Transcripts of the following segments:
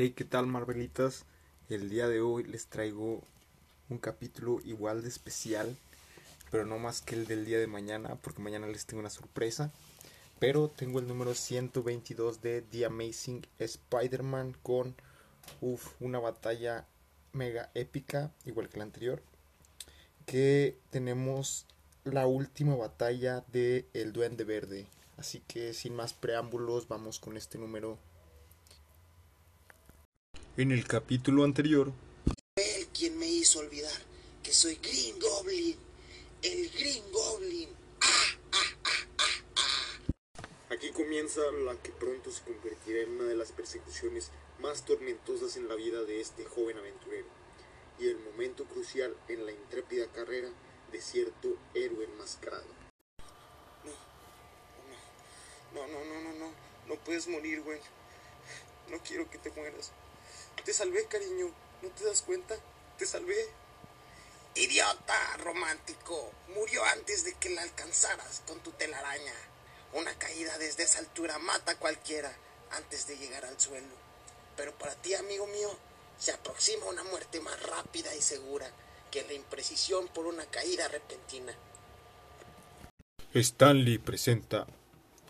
Hey, ¿qué tal Marvelitas? El día de hoy les traigo un capítulo igual de especial, pero no más que el del día de mañana, porque mañana les tengo una sorpresa. Pero tengo el número 122 de The Amazing Spider-Man con uf, una batalla mega épica, igual que la anterior. Que tenemos la última batalla de El Duende Verde. Así que sin más preámbulos, vamos con este número. En el capítulo anterior, Él quien me hizo olvidar que soy Green Goblin. El Green Goblin. Aquí comienza la que pronto se convertirá en una de las persecuciones más tormentosas en la vida de este joven aventurero, y el momento crucial en la intrépida carrera de cierto héroe enmascarado. No, no, no, no, no. No puedes morir, güey. No quiero que te mueras. Te salvé, cariño. ¿No te das cuenta? Te salvé. Idiota romántico. Murió antes de que la alcanzaras con tu telaraña. Una caída desde esa altura mata a cualquiera antes de llegar al suelo. Pero para ti, amigo mío, se aproxima una muerte más rápida y segura que la imprecisión por una caída repentina. Stanley presenta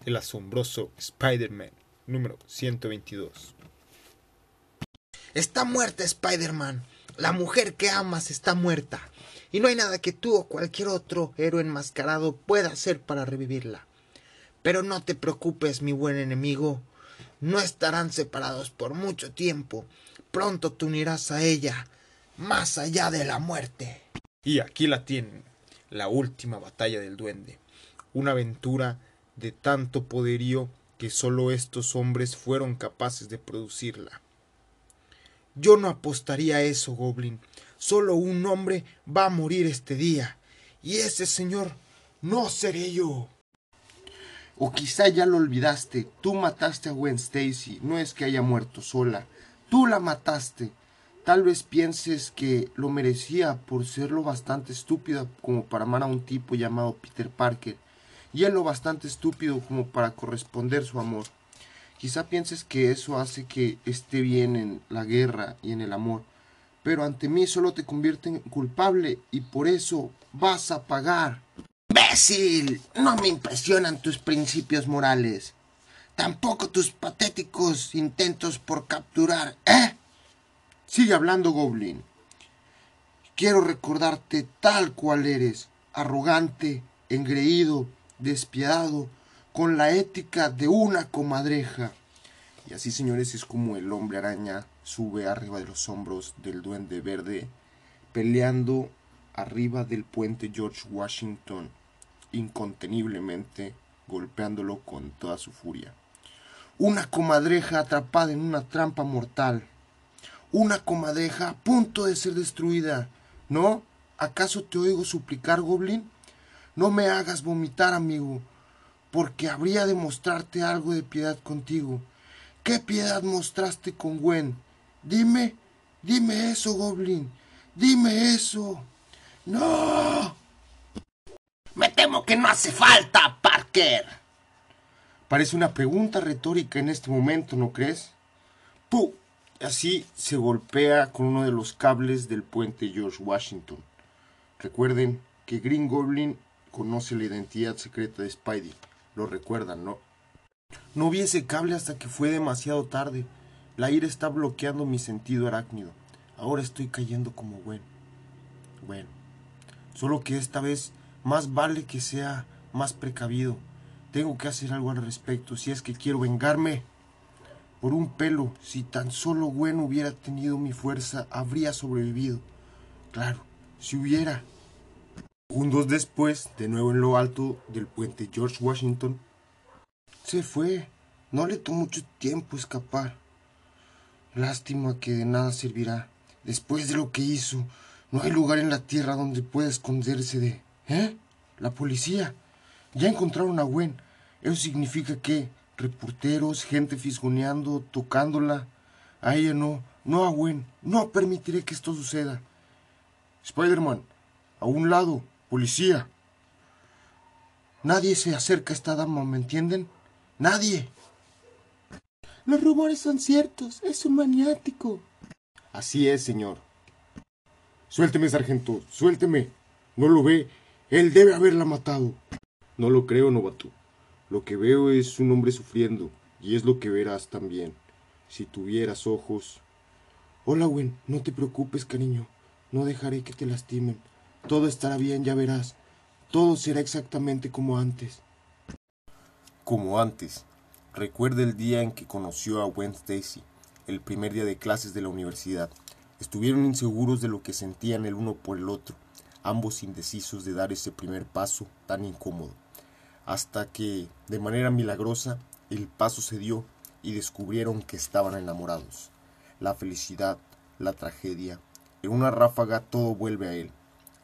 el asombroso Spider-Man número 122. Está muerta Spider-Man. La mujer que amas está muerta. Y no hay nada que tú o cualquier otro héroe enmascarado pueda hacer para revivirla. Pero no te preocupes, mi buen enemigo. No estarán separados por mucho tiempo. Pronto te unirás a ella, más allá de la muerte. Y aquí la tienen, la última batalla del duende. Una aventura de tanto poderío que solo estos hombres fueron capaces de producirla. Yo no apostaría a eso, Goblin. Solo un hombre va a morir este día. Y ese señor no seré yo. O quizá ya lo olvidaste. Tú mataste a Gwen Stacy. No es que haya muerto sola. Tú la mataste. Tal vez pienses que lo merecía por ser lo bastante estúpida como para amar a un tipo llamado Peter Parker. Y él lo bastante estúpido como para corresponder su amor. Quizá pienses que eso hace que esté bien en la guerra y en el amor. Pero ante mí solo te convierte en culpable y por eso vas a pagar. ¡Imbécil! No me impresionan tus principios morales. Tampoco tus patéticos intentos por capturar. ¿Eh? Sigue hablando, Goblin. Quiero recordarte tal cual eres, arrogante, engreído, despiadado, con la ética de una comadreja. Y así, señores, es como el hombre araña sube arriba de los hombros del duende verde, peleando arriba del puente George Washington, inconteniblemente golpeándolo con toda su furia. Una comadreja atrapada en una trampa mortal. Una comadreja a punto de ser destruida. ¿No? ¿Acaso te oigo suplicar, Goblin? No me hagas vomitar, amigo, porque habría de mostrarte algo de piedad contigo. ¿Qué piedad mostraste con Gwen? Dime, dime eso, Goblin. Dime eso. No. Me temo que no hace falta, Parker. Parece una pregunta retórica en este momento, ¿no crees? ¡Puh! Así se golpea con uno de los cables del puente George Washington. Recuerden que Green Goblin conoce la identidad secreta de Spidey. Lo recuerdan, ¿no? No vi ese cable hasta que fue demasiado tarde. La ira está bloqueando mi sentido arácnido. Ahora estoy cayendo como Gwen. Bueno, solo que esta vez más vale que sea más precavido. Tengo que hacer algo al respecto si es que quiero vengarme. Por un pelo, si tan solo Gwen hubiera tenido mi fuerza, habría sobrevivido. Claro, si hubiera. Segundos después, de nuevo en lo alto del puente George Washington, se fue. No le tomó mucho tiempo escapar. Lástima que de nada servirá. Después de lo que hizo, no hay lugar en la tierra donde pueda esconderse de... ¿Eh? La policía. Ya encontraron a Gwen. Eso significa que reporteros, gente fisgoneando, tocándola. A ella no, no a Gwen. No permitiré que esto suceda. Spider-Man, a un lado, policía. Nadie se acerca a esta dama, ¿me entienden? Nadie. Los rumores son ciertos. Es un maniático. Así es, señor. Suélteme, sargento. Suélteme. No lo ve. Él debe haberla matado. No lo creo, novato. Lo que veo es un hombre sufriendo, y es lo que verás también. Si tuvieras ojos. Hola, Gwen. No te preocupes, cariño. No dejaré que te lastimen. Todo estará bien, ya verás. Todo será exactamente como antes. Como antes. Recuerda el día en que conoció a Gwen Stacy, el primer día de clases de la universidad. Estuvieron inseguros de lo que sentían el uno por el otro, ambos indecisos de dar ese primer paso tan incómodo. Hasta que, de manera milagrosa, el paso se dio y descubrieron que estaban enamorados. La felicidad, la tragedia, en una ráfaga todo vuelve a él.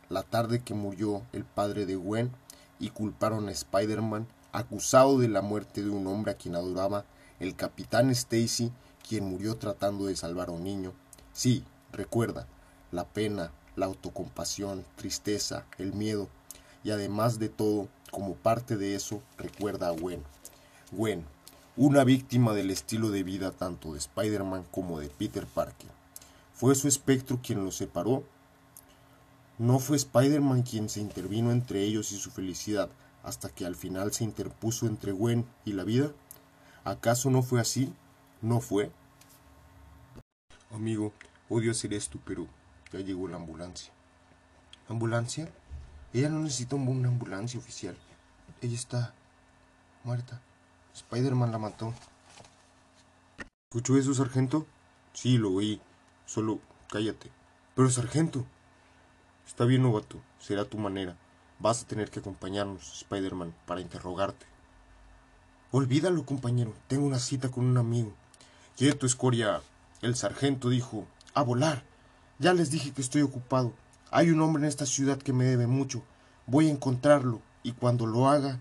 La tarde que murió el padre de Gwen y culparon a Spider-Man acusado de la muerte de un hombre a quien adoraba, el capitán Stacy, quien murió tratando de salvar a un niño. Sí, recuerda, la pena, la autocompasión, tristeza, el miedo, y además de todo, como parte de eso, recuerda a Gwen. Gwen, una víctima del estilo de vida tanto de Spider-Man como de Peter Parker. ¿Fue su espectro quien los separó? ¿No fue Spider-Man quien se intervino entre ellos y su felicidad, hasta que al final se interpuso entre Gwen y la vida? ¿Acaso no fue así? ¿No fue? Amigo, odio hacer esto, pero ya llegó la ambulancia. ¿Ambulancia? Ella no necesita una ambulancia oficial. Ella está muerta. Spider-Man la mató. ¿Escuchó eso, sargento? Sí, lo oí. Solo cállate. Pero, sargento. Está bien, novato. Será tu manera. Vas a tener que acompañarnos, Spider-Man, para interrogarte. Olvídalo, compañero. Tengo una cita con un amigo. Quieto, escoria. El sargento dijo, a volar. Ya les dije que estoy ocupado. Hay un hombre en esta ciudad que me debe mucho. Voy a encontrarlo, y cuando lo haga,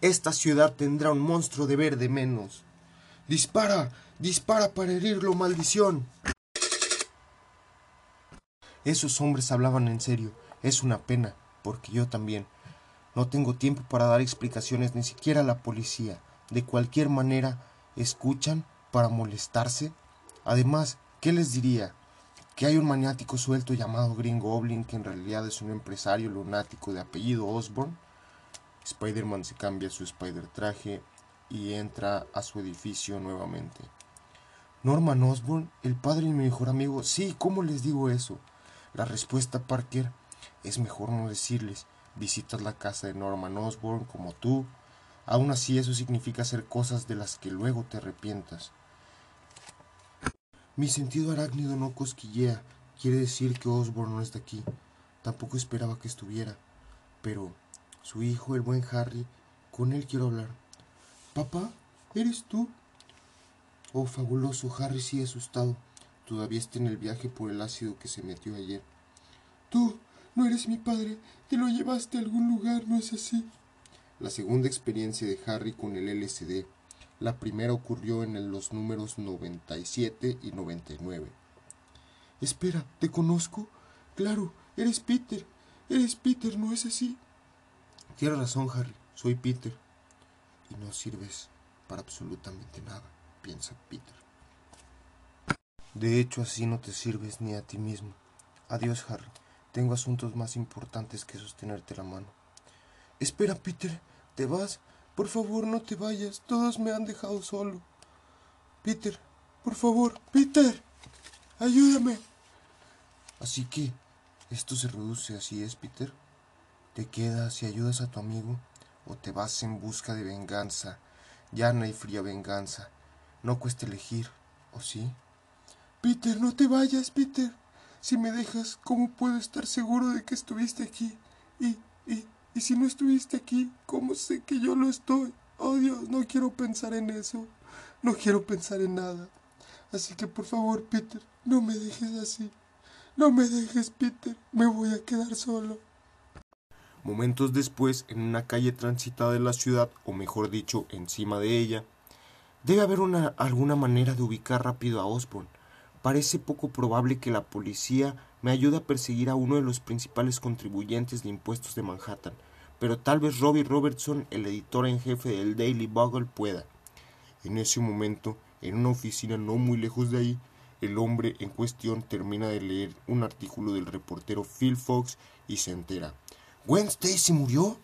esta ciudad tendrá un monstruo de verde menos. Dispara, dispara para herirlo, maldición. Esos hombres hablaban en serio. Es una pena porque yo también. No tengo tiempo para dar explicaciones ni siquiera a la policía. De cualquier manera, ¿escuchan para molestarse? Además, ¿qué les diría? Que hay un maniático suelto llamado Green Goblin que en realidad es un empresario lunático de apellido Osborne. Spider-Man se cambia su Spider traje y entra a su edificio nuevamente. Norman Osborn, el padre de mi mejor amigo. Sí, ¿cómo les digo eso? La respuesta, Parker, es mejor no decirles. Visitas la casa de Norman Osborn como tú. Aún así eso significa hacer cosas de las que luego te arrepientas. Mi sentido arácnido no cosquillea. Quiere decir que Osborn no está aquí. Tampoco esperaba que estuviera. Pero su hijo, el buen Harry, con él quiero hablar. Papá, ¿eres tú? Oh, fabuloso, Harry sí asustado. Todavía está en el viaje por el ácido que se metió ayer. Tú, no eres mi padre, te lo llevaste a algún lugar, ¿no es así? La segunda experiencia de Harry con el LSD. La primera ocurrió en los números 97 y 99. Espera, ¿te conozco? Claro, eres Peter. Eres Peter, ¿no es así? Tienes razón, Harry. Soy Peter. Y no sirves para absolutamente nada, piensa Peter. De hecho, así no te sirves ni a ti mismo. Adiós, Harry. Tengo asuntos más importantes que sostenerte la mano. Espera, Peter. ¿Te vas? Por favor, no te vayas. Todos me han dejado solo. Peter, por favor, Peter. Ayúdame. Así que, esto se reduce así es, Peter. ¿Te quedas y ayudas a tu amigo? ¿O te vas en busca de venganza? Llana y fría venganza. No cuesta elegir, ¿o sí? Peter, no te vayas, Peter. Si me dejas, ¿cómo puedo estar seguro de que estuviste aquí? Y, y, y si no estuviste aquí, ¿cómo sé que yo lo estoy? Oh Dios, no quiero pensar en eso. No quiero pensar en nada. Así que por favor, Peter, no me dejes así. No me dejes, Peter. Me voy a quedar solo. Momentos después, en una calle transitada de la ciudad, o mejor dicho, encima de ella, debe haber una, alguna manera de ubicar rápido a Osborne. Parece poco probable que la policía me ayude a perseguir a uno de los principales contribuyentes de impuestos de Manhattan, pero tal vez Robbie Robertson, el editor en jefe del Daily Bugle, pueda. En ese momento, En una oficina no muy lejos de ahí, el hombre en cuestión termina de leer un artículo del reportero Phil Fox y se entera. ¿Gwen Stacy murió?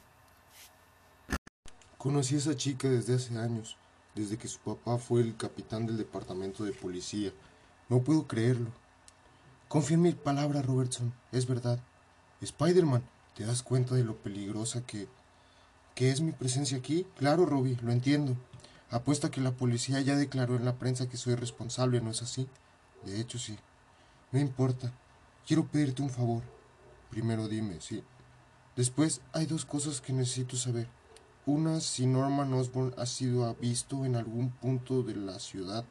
Conocí a esa chica desde hace años, desde que su papá fue el capitán del departamento de policía. No puedo creerlo. Confía en mi palabra, Robertson, es verdad. Spider-Man, ¿te das cuenta de lo peligrosa que, que es mi presencia aquí? Claro, Robbie, lo entiendo. Apuesta que la policía ya declaró en la prensa que soy responsable, ¿no es así? De hecho, sí. No importa. Quiero pedirte un favor. Primero dime, sí. Después hay dos cosas que necesito saber. Una, si Norman Osborn ha sido visto en algún punto de la ciudad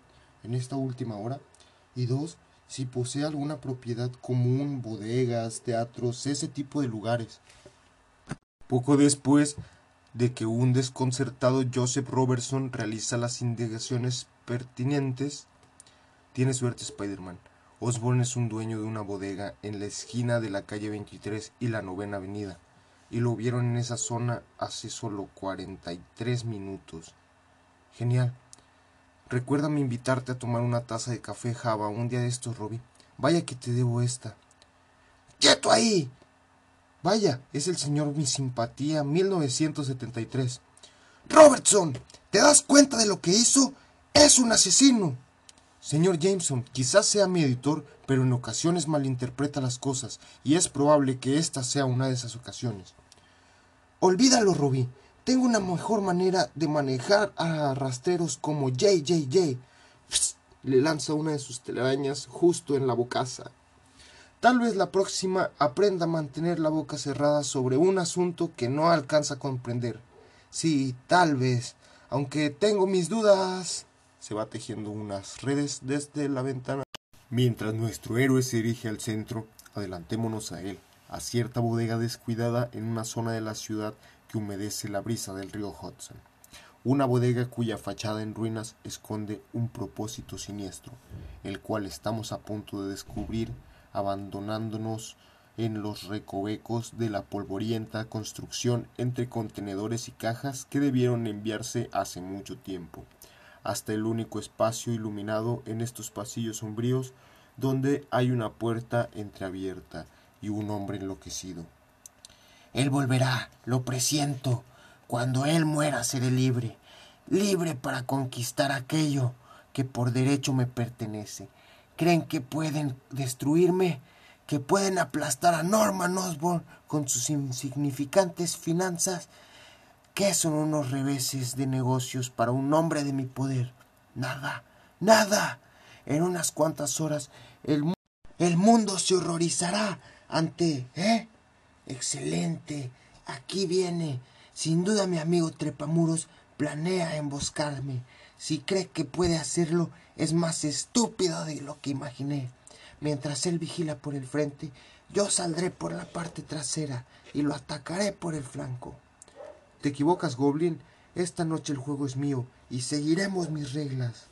en esta última hora. Y dos, si posee alguna propiedad común, bodegas, teatros, ese tipo de lugares. Poco después de que un desconcertado Joseph Robertson realiza las indagaciones pertinentes, tiene suerte Spider-Man. Osborn es un dueño de una bodega en la esquina de la calle 23 y la novena avenida, y lo vieron en esa zona hace solo 43 minutos. Genial. Recuérdame invitarte a tomar una taza de café Java un día de estos, Robbie. Vaya que te debo esta. ¡Quieto ahí! Vaya, es el señor Mi Simpatía 1973. Robertson, ¿te das cuenta de lo que hizo? Es un asesino. Señor Jameson, quizás sea mi editor, pero en ocasiones malinterpreta las cosas, y es probable que esta sea una de esas ocasiones. Olvídalo, Robbie. Tengo una mejor manera de manejar a rastreros como JJJ. le lanza una de sus telarañas justo en la bocaza. Tal vez la próxima aprenda a mantener la boca cerrada sobre un asunto que no alcanza a comprender. Sí, tal vez, aunque tengo mis dudas se va tejiendo unas redes desde la ventana. Mientras nuestro héroe se dirige al centro, adelantémonos a él, a cierta bodega descuidada en una zona de la ciudad que humedece la brisa del río Hudson. Una bodega cuya fachada en ruinas esconde un propósito siniestro, el cual estamos a punto de descubrir abandonándonos en los recovecos de la polvorienta construcción entre contenedores y cajas que debieron enviarse hace mucho tiempo hasta el único espacio iluminado en estos pasillos sombríos donde hay una puerta entreabierta y un hombre enloquecido. Él volverá, lo presiento. Cuando él muera seré libre, libre para conquistar aquello que por derecho me pertenece. ¿Creen que pueden destruirme? ¿Que pueden aplastar a Norman Osborn con sus insignificantes finanzas? ¿Qué son unos reveses de negocios para un hombre de mi poder? Nada, nada. En unas cuantas horas el, el mundo se horrorizará ante... ¿Eh? Excelente. Aquí viene. Sin duda mi amigo Trepamuros planea emboscarme. Si cree que puede hacerlo, es más estúpido de lo que imaginé. Mientras él vigila por el frente, yo saldré por la parte trasera y lo atacaré por el flanco. Te equivocas, Goblin. Esta noche el juego es mío y seguiremos mis reglas.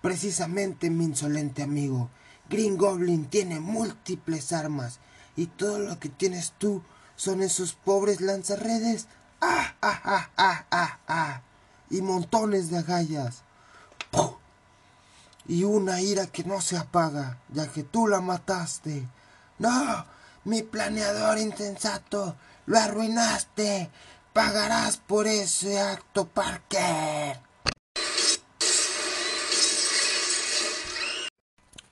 Precisamente, mi insolente amigo, Green Goblin tiene múltiples armas y todo lo que tienes tú son esos pobres lanzarredes. ¡Ah, ah, ah, ah, ah, ah! Y montones de agallas. Y una ira que no se apaga, ya que tú la mataste. ¡No! Mi planeador insensato lo arruinaste. Pagarás por ese acto, Parker.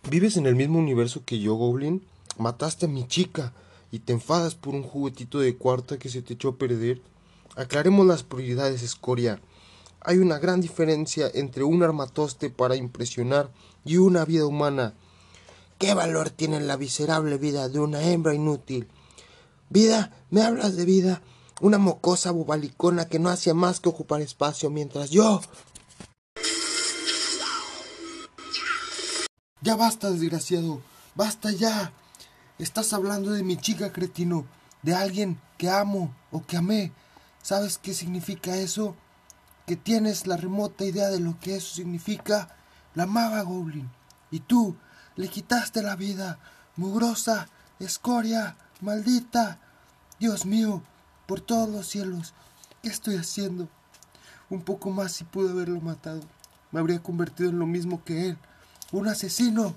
¿Vives en el mismo universo que yo, Goblin? Mataste a mi chica y te enfadas por un juguetito de cuarta que se te echó a perder. Aclaremos las prioridades, Escoria. Hay una gran diferencia entre un armatoste para impresionar y una vida humana. ¿Qué valor tiene la miserable vida de una hembra inútil? Vida, ¿me hablas de vida? Una mocosa bobalicona que no hacía más que ocupar espacio mientras yo... Ya basta, desgraciado. Basta ya. Estás hablando de mi chica, cretino. De alguien que amo o que amé. ¿Sabes qué significa eso? Que tienes la remota idea de lo que eso significa. La amaba, Goblin. Y tú le quitaste la vida. Mugrosa, escoria, maldita. Dios mío, por todos los cielos, ¿qué estoy haciendo? Un poco más y pude haberlo matado. me habría convertido en lo mismo que él, un asesino.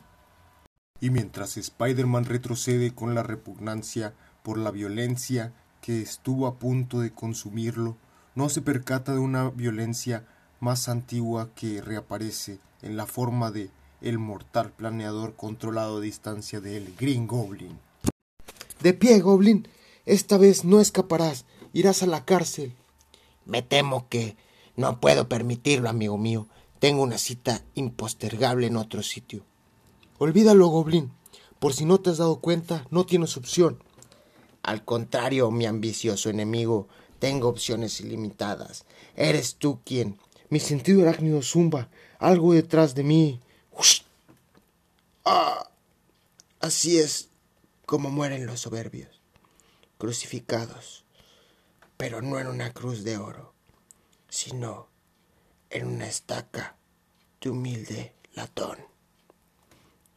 Y mientras Spider-Man retrocede con la repugnancia por la violencia que estuvo a punto de consumirlo, no se percata de una violencia más antigua que reaparece en la forma de el mortal planeador controlado a distancia del Green Goblin. De pie, Goblin. Esta vez no escaparás. Irás a la cárcel. Me temo que no puedo permitirlo, amigo mío. Tengo una cita impostergable en otro sitio. Olvídalo, Goblin. Por si no te has dado cuenta, no tienes opción. Al contrario, mi ambicioso enemigo, tengo opciones ilimitadas. Eres tú quien. Mi sentido arácnido zumba. Algo detrás de mí. Ah, así es como mueren los soberbios, crucificados, pero no en una cruz de oro, sino en una estaca de humilde latón.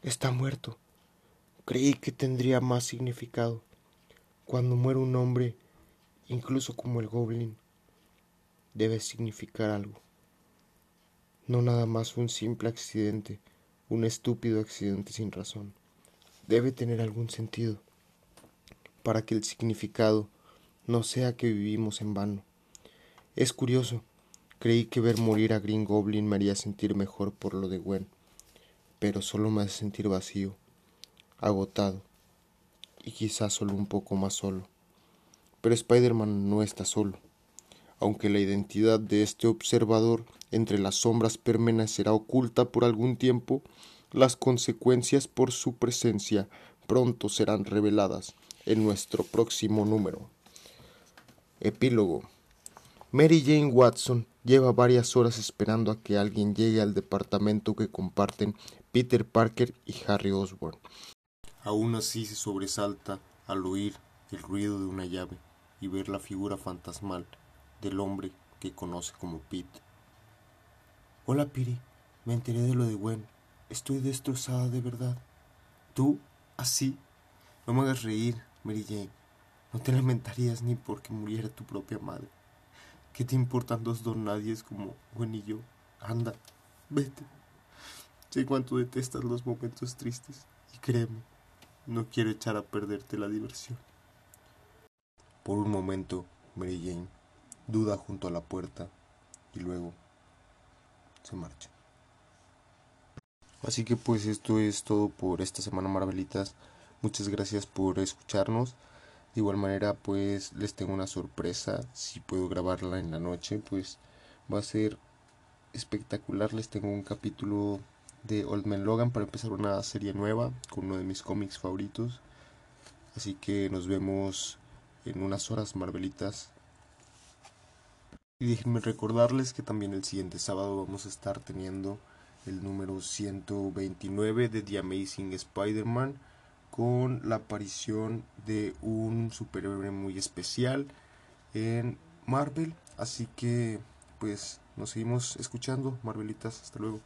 Está muerto. Creí que tendría más significado. Cuando muere un hombre, incluso como el goblin, debe significar algo. No nada más un simple accidente, un estúpido accidente sin razón. Debe tener algún sentido, para que el significado no sea que vivimos en vano. Es curioso, creí que ver morir a Green Goblin me haría sentir mejor por lo de Gwen, pero solo me hace sentir vacío, agotado, y quizás solo un poco más solo. Pero Spider-Man no está solo. Aunque la identidad de este observador entre las sombras permanecerá oculta por algún tiempo, las consecuencias por su presencia pronto serán reveladas en nuestro próximo número. Epílogo. Mary Jane Watson lleva varias horas esperando a que alguien llegue al departamento que comparten Peter Parker y Harry Osborn. Aún así se sobresalta al oír el ruido de una llave y ver la figura fantasmal del hombre que conoce como Pete. Hola, Piri. Me enteré de lo de Gwen. Estoy destrozada de verdad. ¿Tú? ¿Así? No me hagas reír, Mary Jane. No te lamentarías ni porque muriera tu propia madre. ¿Qué te importan dos donadies como Gwen y yo? Anda, vete. Sé cuánto detestas los momentos tristes y créeme, no quiero echar a perderte la diversión. Por un momento, Mary Jane duda junto a la puerta y luego se marcha. Así que pues esto es todo por esta semana Marvelitas. Muchas gracias por escucharnos. De igual manera pues les tengo una sorpresa. Si puedo grabarla en la noche pues va a ser espectacular. Les tengo un capítulo de Old Man Logan para empezar una serie nueva con uno de mis cómics favoritos. Así que nos vemos en unas horas Marvelitas. Y déjenme recordarles que también el siguiente sábado vamos a estar teniendo el número 129 de The Amazing Spider-Man con la aparición de un superhéroe muy especial en Marvel. Así que pues nos seguimos escuchando, Marvelitas. Hasta luego.